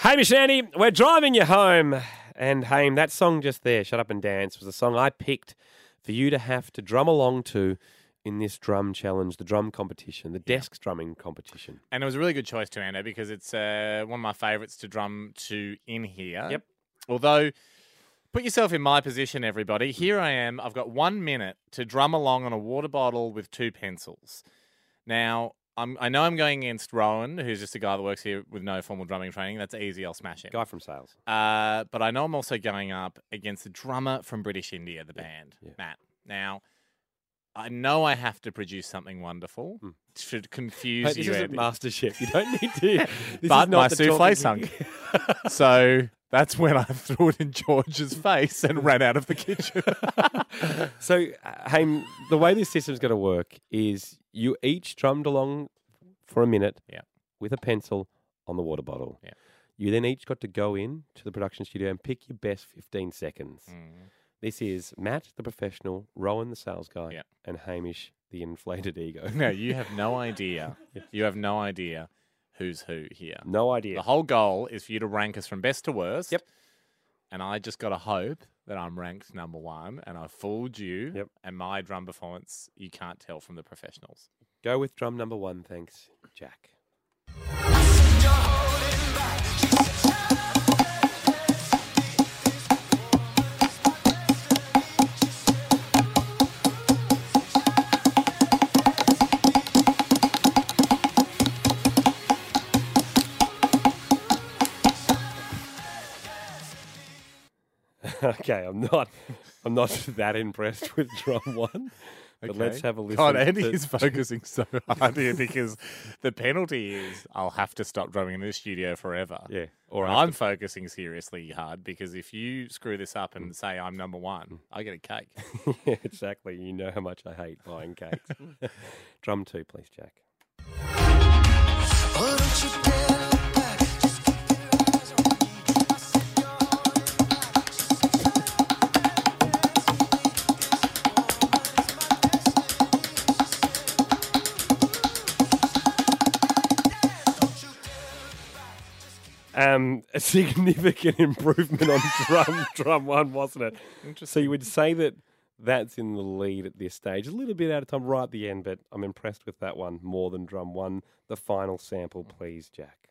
Hamish and Andy, we're driving you home. And Haim, that song just there, Shut Up and Dance, was a song I picked for you to have to drum along to in this drum challenge, the drum competition, the desk drumming competition. And it was a really good choice to Ando because it's uh, one of my favourites to drum to in here. Yep. Although, put yourself in my position, everybody. Here I am. I've got one minute to drum along on a water bottle with two pencils. Now, I'm, I know I'm going against Rowan, who's just a guy that works here with no formal drumming training. That's easy. I'll smash him. Guy from sales. Uh, but I know I'm also going up against the drummer from British India, the band, yeah. Matt. Now, I know I have to produce something wonderful Hmm. to confuse Hey, this you. isn't Andy. MasterChef. You don't need to. This is but not my the souffle sunk. so that's when I threw it in George's face and ran out of the kitchen. So, Haim, the way this system's going to work is you each drummed along for a minute Yeah. with a pencil on the water bottle. Yeah. You then each got to go in to the production studio and pick your best 15 seconds. Mm. This is Matt, the professional, Rowan, the sales guy, Yeah. and Hamish, the inflated ego. no, you have no idea. You have no idea who's who here. No idea. The whole goal is for you to rank us from best to worst. Yep. And I just got to hope that I'm ranked number one and I fooled you. Yep. And my drum performance, you can't tell from the professionals. Go with drum number one, thanks, Jack. okay, I'm not, I'm not that impressed with drum one. But let's have a listen. God, Andy to- is focusing so hard here because the penalty is I'll have to stop drumming in this studio forever. Yeah, Or I'm focusing seriously hard because if you screw this up Mm. and say I'm number one, I get a cake. yeah, exactly. You know how much I hate buying cakes. Drum two, please, Jack. Um, a significant improvement on drum drum one, wasn't it? So you would say that that's in the lead at this stage. A little bit out of time right at the end, but I'm impressed with that one more than drum one. The final sample, please, Jack.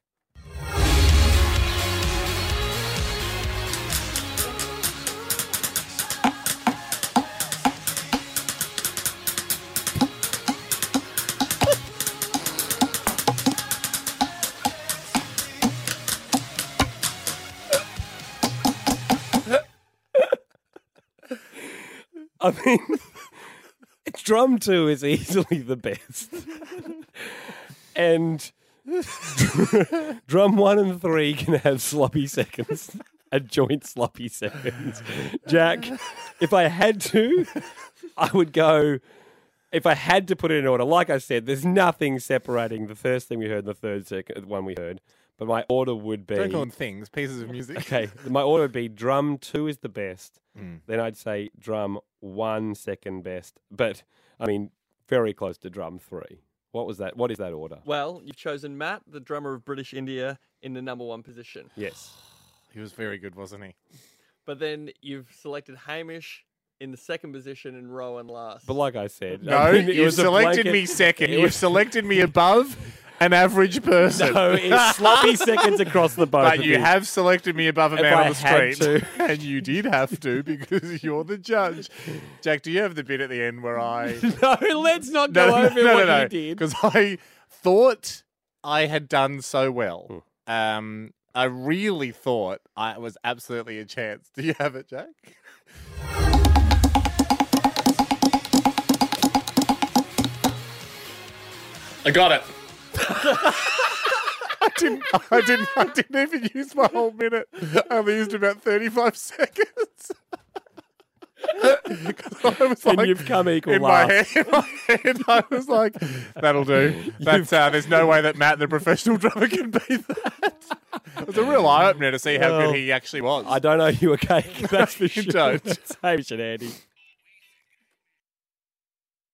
I mean, drum two is easily the best. and drum one and three can have sloppy seconds, a joint sloppy seconds. Jack, if I had to, I would go. If I had to put it in order, like I said, there's nothing separating the first thing we heard and the third second one we heard. But my order would be Don't call them things, pieces of music. Okay, my order would be drum two is the best. Mm. Then I'd say drum one second best. But I mean, very close to drum three. What was that? What is that order? Well, you've chosen Matt, the drummer of British India, in the number one position. Yes. He was very good, wasn't he? But then you've selected Hamish in the second position in row and Rowan last. But like I said, No, I mean, it you was a selected blanket- me second. You was- selected me above an average person. No, it's sloppy seconds across the both. But of you have selected me above a If man I on the had street. to. and you did have to because you're the judge. Jack, do you have the bit at the end where I. No, let's not go over what you did. Because I thought I had done so well. Hmm. Um, I really thought I was absolutely a chance. Do you have it, Jack? I got it. I didn't. I didn't. I didn't even use my whole minute. I only used about thirty-five seconds. 'Cause I was And like, you've come equal in my, head, in my head, I was like, "That'll do." That's uh, there's no way that Matt, the professional drummer, can beat that. It was a real eye opener to see how Well, good he actually was. I don't owe you a cake. That's for You sure. don't. Same shit, Andy.